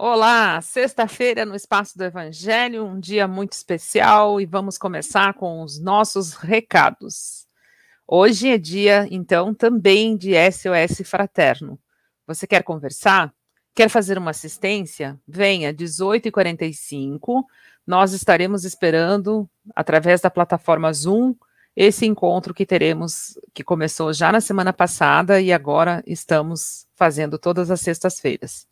Olá, sexta-feira no Espaço do Evangelho, um dia muito especial e vamos começar com os nossos recados. Hoje é dia, então, também de SOS Fraterno. Você quer conversar? Quer fazer uma assistência? Venha, 18h45. Nós estaremos esperando, através da plataforma Zoom, esse encontro que teremos, que começou já na semana passada e agora estamos fazendo todas as sextas-feiras.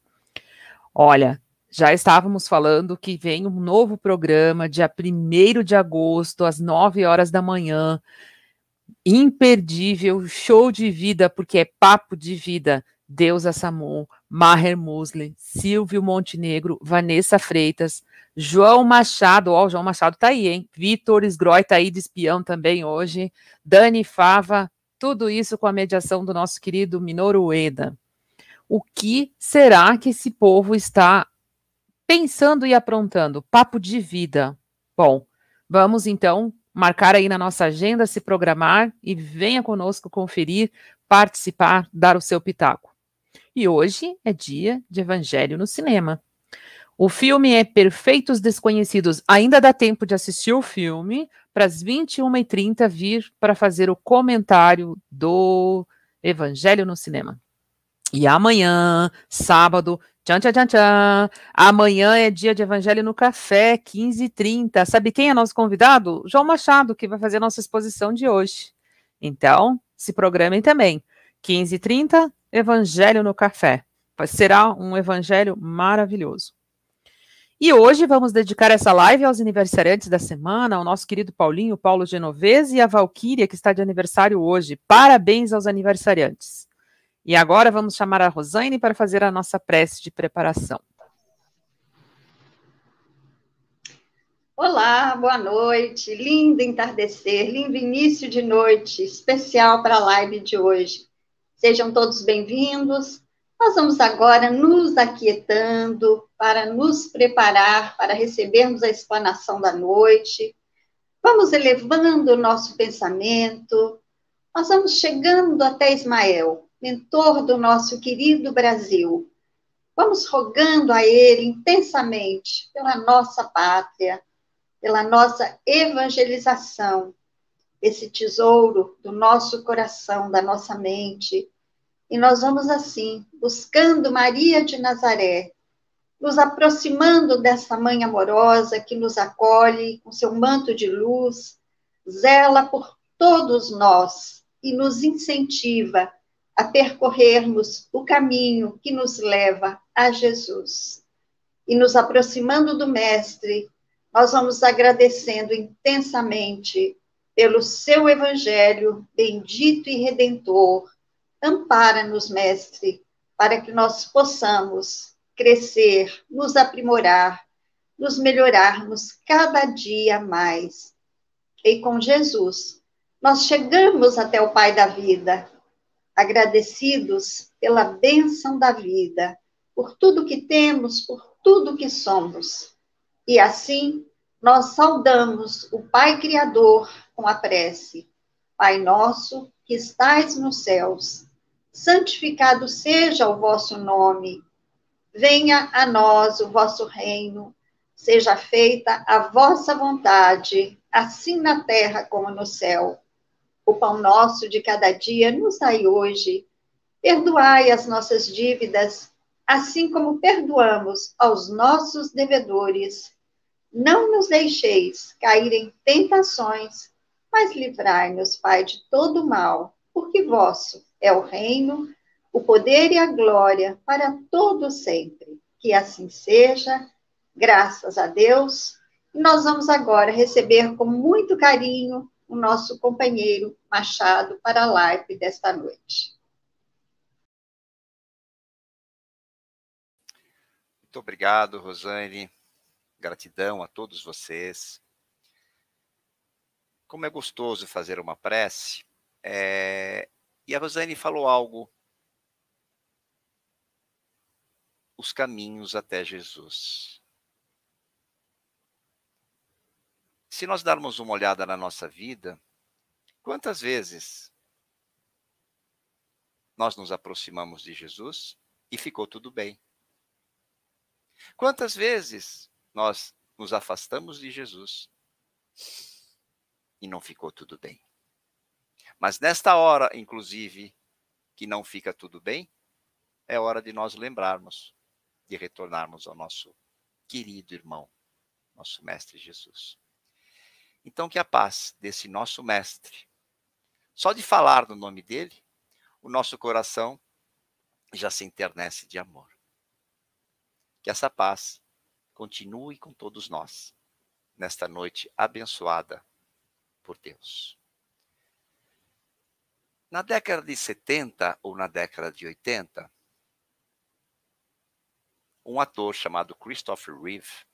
Olha, já estávamos falando que vem um novo programa, dia 1 de agosto, às 9 horas da manhã. Imperdível, show de vida, porque é papo de vida. Deus Assamon, Maher Musli, Silvio Montenegro, Vanessa Freitas, João Machado, ó, o João Machado tá aí, hein? Vitor Sgroy tá aí de espião também hoje, Dani Fava, tudo isso com a mediação do nosso querido Minoru Ueda o que será que esse povo está pensando e aprontando? Papo de vida. Bom, vamos então marcar aí na nossa agenda, se programar e venha conosco conferir, participar, dar o seu pitaco. E hoje é dia de Evangelho no cinema. O filme é Perfeitos Desconhecidos. Ainda dá tempo de assistir o filme para as 21h30 vir para fazer o comentário do Evangelho no cinema. E amanhã, sábado, tchan, tchan, tchan, tchan, amanhã é dia de Evangelho no Café, 15h30. Sabe quem é nosso convidado? João Machado, que vai fazer a nossa exposição de hoje. Então, se programem também. 15h30, Evangelho no Café. Será um evangelho maravilhoso. E hoje vamos dedicar essa live aos aniversariantes da semana, ao nosso querido Paulinho, Paulo Genovese e a Valquíria, que está de aniversário hoje. Parabéns aos aniversariantes. E agora vamos chamar a Rosane para fazer a nossa prece de preparação. Olá, boa noite. Lindo entardecer, lindo início de noite, especial para a live de hoje. Sejam todos bem-vindos. Nós vamos agora nos aquietando para nos preparar para recebermos a explanação da noite. Vamos elevando o nosso pensamento. Nós vamos chegando até Ismael, mentor do nosso querido Brasil. Vamos rogando a Ele intensamente pela nossa pátria, pela nossa evangelização, esse tesouro do nosso coração, da nossa mente. E nós vamos assim, buscando Maria de Nazaré, nos aproximando dessa mãe amorosa que nos acolhe com seu manto de luz, zela por todos nós e nos incentiva a percorrermos o caminho que nos leva a Jesus. E nos aproximando do Mestre, nós vamos agradecendo intensamente pelo seu evangelho bendito e redentor. Ampara-nos, Mestre, para que nós possamos crescer, nos aprimorar, nos melhorarmos cada dia mais. E com Jesus, nós chegamos até o Pai da vida, agradecidos pela bênção da vida, por tudo que temos, por tudo que somos. E assim, nós saudamos o Pai Criador com a prece. Pai nosso, que estais nos céus, santificado seja o vosso nome. Venha a nós o vosso reino. Seja feita a vossa vontade, assim na terra como no céu. O pão nosso de cada dia nos dai hoje. Perdoai as nossas dívidas, assim como perdoamos aos nossos devedores. Não nos deixeis cair em tentações, mas livrai-nos, Pai, de todo mal, porque vosso é o reino, o poder e a glória para todo sempre. Que assim seja, graças a Deus. Nós vamos agora receber com muito carinho o nosso companheiro Machado para a live desta noite. Muito obrigado, Rosane. Gratidão a todos vocês. Como é gostoso fazer uma prece. É... E a Rosane falou algo. Os caminhos até Jesus. Se nós darmos uma olhada na nossa vida, quantas vezes nós nos aproximamos de Jesus e ficou tudo bem? Quantas vezes nós nos afastamos de Jesus e não ficou tudo bem? Mas nesta hora, inclusive, que não fica tudo bem, é hora de nós lembrarmos de retornarmos ao nosso querido irmão, nosso Mestre Jesus. Então, que a paz desse nosso Mestre, só de falar no nome dele, o nosso coração já se internece de amor. Que essa paz continue com todos nós nesta noite abençoada por Deus. Na década de 70 ou na década de 80, um ator chamado Christopher Reeve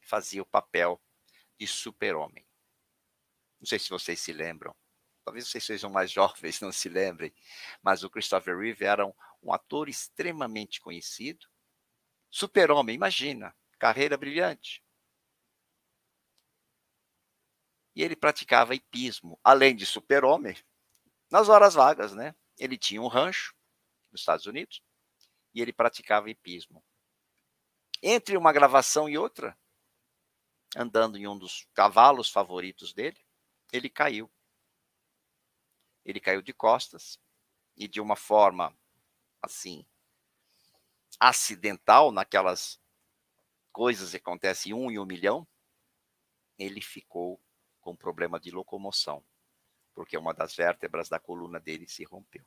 fazia o papel de super-homem. Não sei se vocês se lembram. Talvez vocês sejam mais jovens, não se lembrem. Mas o Christopher Reeve era um, um ator extremamente conhecido. Super-homem, imagina, carreira brilhante. E ele praticava hipismo, além de super-homem, nas horas vagas, né? Ele tinha um rancho nos Estados Unidos e ele praticava hipismo. Entre uma gravação e outra, andando em um dos cavalos favoritos dele, ele caiu. Ele caiu de costas e de uma forma assim acidental, naquelas coisas que acontecem um em um milhão, ele ficou com problema de locomoção, porque uma das vértebras da coluna dele se rompeu.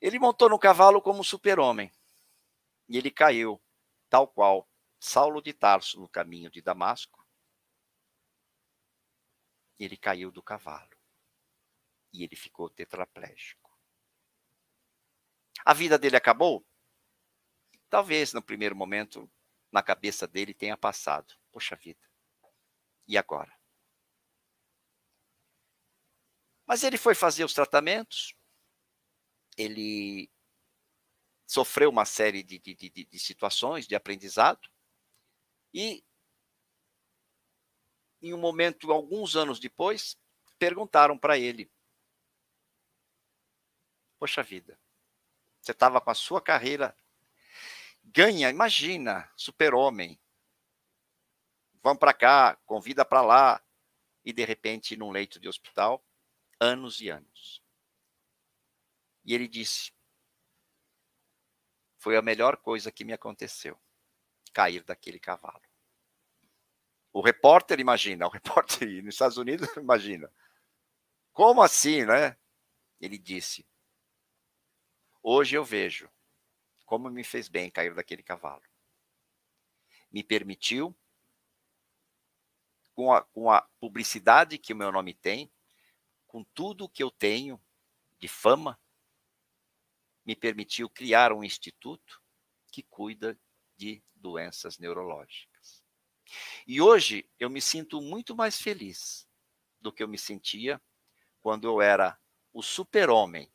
Ele montou no cavalo como super-homem. E ele caiu, tal qual Saulo de Tarso no caminho de Damasco. Ele caiu do cavalo. E ele ficou tetraplégico. A vida dele acabou? Talvez no primeiro momento na cabeça dele tenha passado. Poxa vida. E agora? Mas ele foi fazer os tratamentos, ele sofreu uma série de, de, de, de situações de aprendizado e em um momento, alguns anos depois, perguntaram para ele: Poxa vida, você estava com a sua carreira ganha, imagina, super-homem. Vamos para cá, convida para lá, e de repente, num leito de hospital, anos e anos. E ele disse: Foi a melhor coisa que me aconteceu cair daquele cavalo. O repórter imagina, o repórter nos Estados Unidos imagina. Como assim, né? Ele disse: Hoje eu vejo como me fez bem cair daquele cavalo. Me permitiu, com a, com a publicidade que o meu nome tem, com tudo que eu tenho de fama, me permitiu criar um instituto que cuida de doenças neurológicas. E hoje eu me sinto muito mais feliz do que eu me sentia quando eu era o super-homem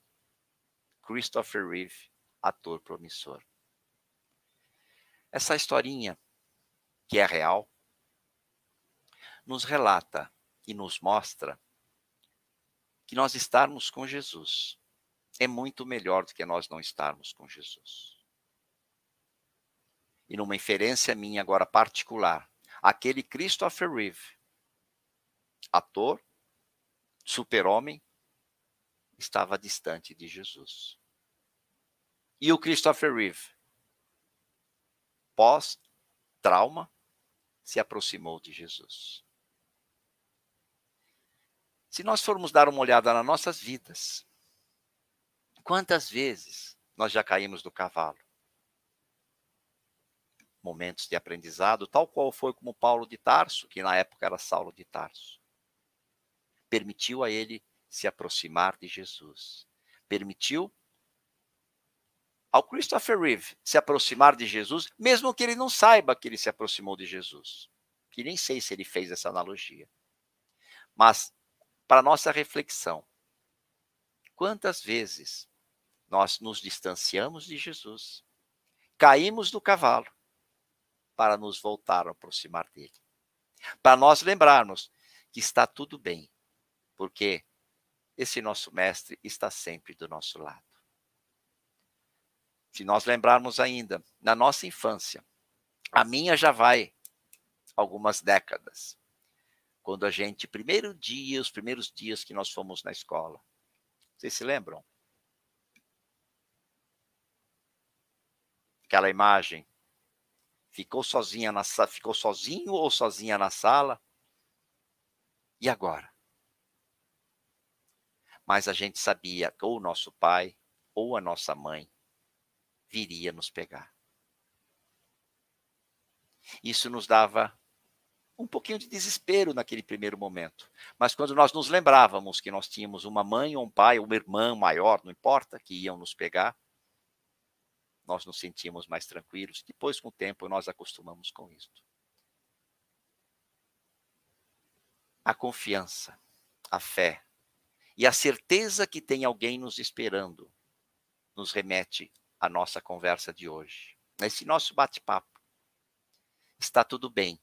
Christopher Reeve, ator promissor. Essa historinha, que é real, nos relata e nos mostra que nós estarmos com Jesus é muito melhor do que nós não estarmos com Jesus. E numa inferência minha agora particular, aquele Christopher Reeve, ator, super-homem, estava distante de Jesus. E o Christopher Reeve, pós-trauma, se aproximou de Jesus. Se nós formos dar uma olhada nas nossas vidas, Quantas vezes nós já caímos do cavalo? Momentos de aprendizado, tal qual foi como Paulo de Tarso, que na época era Saulo de Tarso. Permitiu a ele se aproximar de Jesus. Permitiu ao Christopher Reeve se aproximar de Jesus, mesmo que ele não saiba que ele se aproximou de Jesus. Que nem sei se ele fez essa analogia. Mas, para nossa reflexão, quantas vezes nós nos distanciamos de Jesus, caímos do cavalo para nos voltar a aproximar dele. Para nós lembrarmos que está tudo bem, porque esse nosso mestre está sempre do nosso lado. se nós lembrarmos ainda, na nossa infância, a minha já vai algumas décadas, quando a gente, primeiro dia, os primeiros dias que nós fomos na escola, vocês se lembram? Aquela imagem. Ficou sozinha na ficou sozinho ou sozinha na sala? E agora? Mas a gente sabia que ou o nosso pai ou a nossa mãe viria nos pegar. Isso nos dava um pouquinho de desespero naquele primeiro momento. Mas quando nós nos lembrávamos que nós tínhamos uma mãe ou um pai, ou uma irmã maior, não importa, que iam nos pegar, nós nos sentíamos mais tranquilos. Depois, com o tempo, nós acostumamos com isso. A confiança, a fé e a certeza que tem alguém nos esperando nos remete à nossa conversa de hoje. Nesse nosso bate-papo. Está tudo bem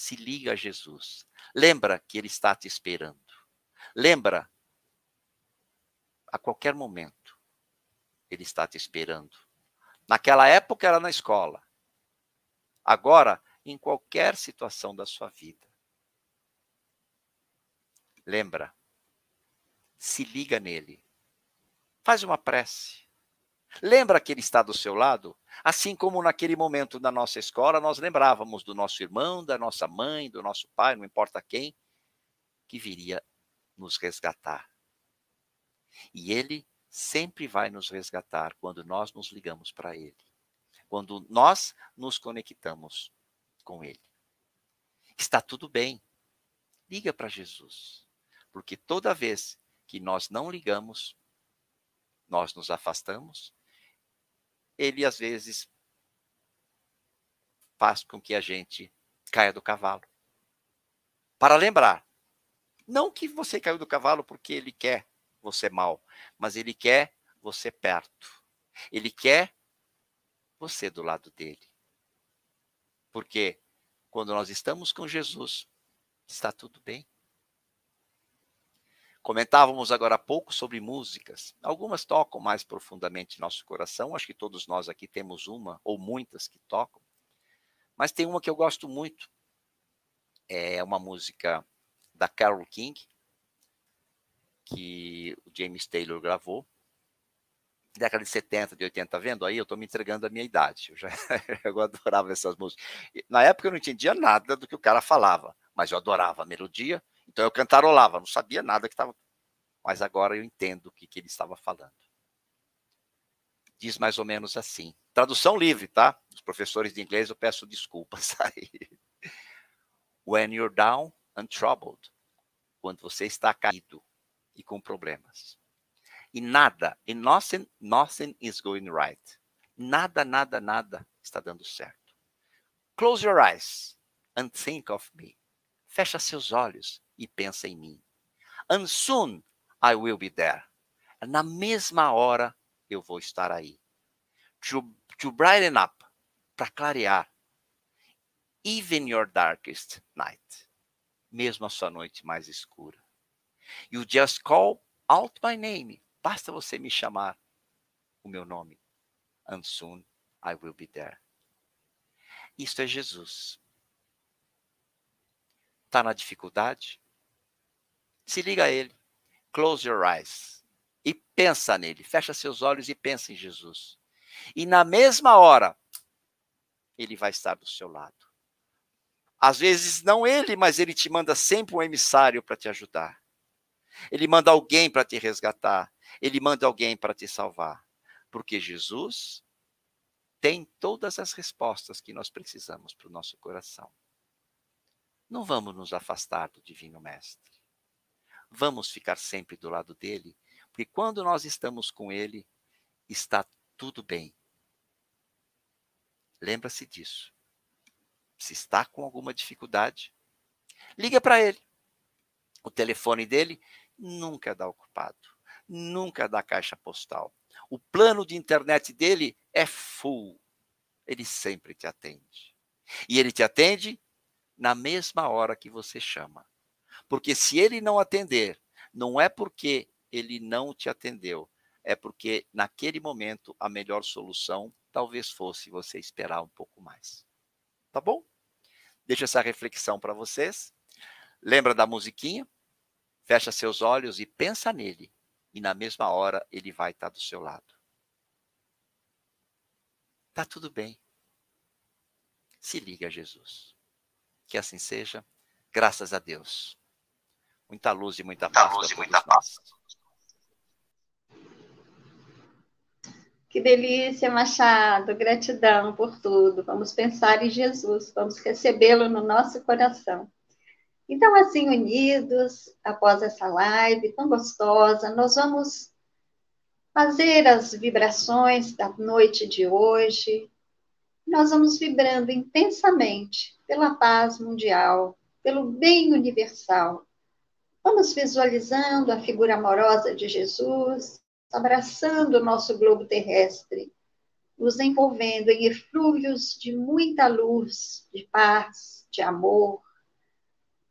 se liga a Jesus. Lembra que ele está te esperando. Lembra, a qualquer momento, ele está te esperando. Naquela época era na escola. Agora, em qualquer situação da sua vida. Lembra, se liga nele. Faz uma prece. Lembra que ele está do seu lado? Assim como naquele momento da nossa escola, nós lembrávamos do nosso irmão, da nossa mãe, do nosso pai, não importa quem, que viria nos resgatar. E ele sempre vai nos resgatar quando nós nos ligamos para ele, quando nós nos conectamos com ele. Está tudo bem. Liga para Jesus, porque toda vez que nós não ligamos, nós nos afastamos ele às vezes faz com que a gente caia do cavalo. Para lembrar, não que você caiu do cavalo porque ele quer você mal, mas ele quer você perto. Ele quer você do lado dele. Porque quando nós estamos com Jesus, está tudo bem. Comentávamos agora há pouco sobre músicas. Algumas tocam mais profundamente nosso coração. Acho que todos nós aqui temos uma ou muitas que tocam. Mas tem uma que eu gosto muito. É uma música da Carole King, que o James Taylor gravou. Década de 70, de 80, tá vendo? Aí eu estou me entregando a minha idade. Eu, já, eu adorava essas músicas. Na época eu não entendia nada do que o cara falava, mas eu adorava a melodia então eu cantarolava, não sabia nada que estava. Mas agora eu entendo o que, que ele estava falando. Diz mais ou menos assim. Tradução livre, tá? Os professores de inglês eu peço desculpas aí. When you're down and troubled. Quando você está caído e com problemas. E nada, e nothing, nothing is going right. Nada, nada, nada está dando certo. Close your eyes and think of me. Fecha seus olhos e pensa em mim. And soon I will be there. Na mesma hora eu vou estar aí. To, to brighten up, para clarear. Even your darkest night. Mesmo a sua noite mais escura. You just call out my name. Basta você me chamar o meu nome. And soon I will be there. Isto é Jesus. Está na dificuldade? Se liga a ele. Close your eyes. E pensa nele. Fecha seus olhos e pensa em Jesus. E na mesma hora, ele vai estar do seu lado. Às vezes, não ele, mas ele te manda sempre um emissário para te ajudar. Ele manda alguém para te resgatar. Ele manda alguém para te salvar. Porque Jesus tem todas as respostas que nós precisamos para o nosso coração. Não vamos nos afastar do Divino Mestre vamos ficar sempre do lado dele, porque quando nós estamos com ele, está tudo bem. Lembra-se disso. Se está com alguma dificuldade, liga para ele. O telefone dele nunca dá ocupado, nunca dá caixa postal. O plano de internet dele é full. Ele sempre te atende. E ele te atende na mesma hora que você chama. Porque se ele não atender, não é porque ele não te atendeu, é porque naquele momento a melhor solução talvez fosse você esperar um pouco mais. Tá bom? Deixa essa reflexão para vocês. Lembra da musiquinha? Fecha seus olhos e pensa nele. E na mesma hora ele vai estar do seu lado. Tá tudo bem. Se liga a Jesus. Que assim seja. Graças a Deus. Muita luz e muita paz. Muita luz e muita paz. Que delícia, Machado. Gratidão por tudo. Vamos pensar em Jesus, vamos recebê-lo no nosso coração. Então, assim, unidos, após essa live tão gostosa, nós vamos fazer as vibrações da noite de hoje. Nós vamos vibrando intensamente pela paz mundial, pelo bem universal. Vamos visualizando a figura amorosa de Jesus, abraçando o nosso globo terrestre, nos envolvendo em eflúvios de muita luz, de paz, de amor.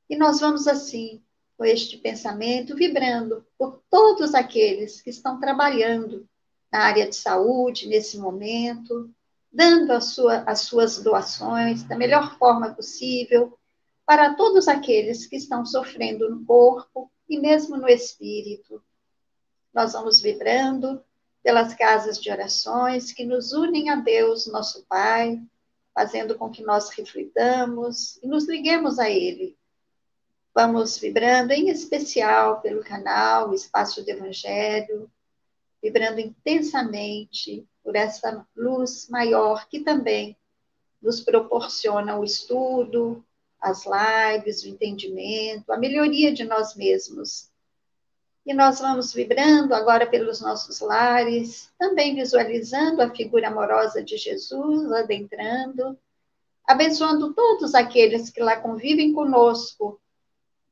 E nós vamos assim, com este pensamento, vibrando por todos aqueles que estão trabalhando na área de saúde nesse momento, dando sua, as suas doações da melhor forma possível para todos aqueles que estão sofrendo no corpo e mesmo no espírito, nós vamos vibrando pelas casas de orações que nos unem a Deus, nosso Pai, fazendo com que nós reflitamos e nos liguemos a Ele. Vamos vibrando em especial pelo canal Espaço do Evangelho, vibrando intensamente por essa luz maior que também nos proporciona o estudo, as lives, o entendimento, a melhoria de nós mesmos. E nós vamos vibrando agora pelos nossos lares, também visualizando a figura amorosa de Jesus adentrando, abençoando todos aqueles que lá convivem conosco,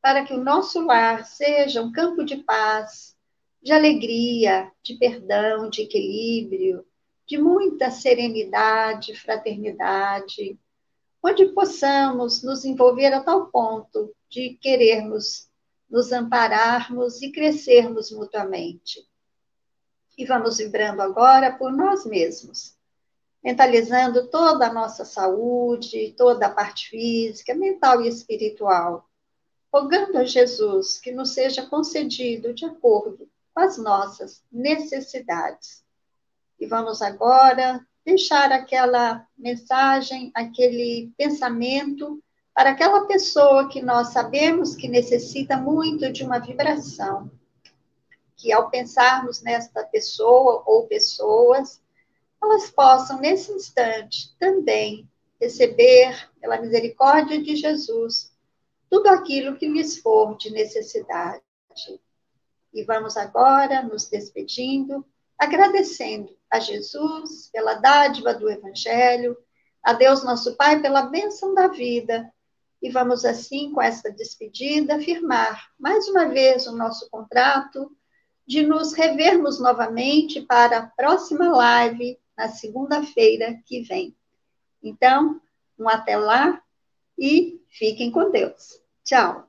para que o nosso lar seja um campo de paz, de alegria, de perdão, de equilíbrio, de muita serenidade, fraternidade, onde possamos nos envolver a tal ponto de querermos nos ampararmos e crescermos mutuamente. E vamos vibrando agora por nós mesmos, mentalizando toda a nossa saúde, toda a parte física, mental e espiritual, rogando a Jesus que nos seja concedido de acordo com as nossas necessidades. E vamos agora deixar aquela mensagem, aquele pensamento para aquela pessoa que nós sabemos que necessita muito de uma vibração, que ao pensarmos nesta pessoa ou pessoas, elas possam, nesse instante, também receber, pela misericórdia de Jesus, tudo aquilo que lhes for de necessidade. E vamos agora nos despedindo, agradecendo a Jesus pela dádiva do Evangelho, a Deus nosso Pai pela bênção da vida e vamos assim, com essa despedida, firmar mais uma vez o nosso contrato de nos revermos novamente para a próxima live na segunda-feira que vem. Então, um até lá e fiquem com Deus. Tchau.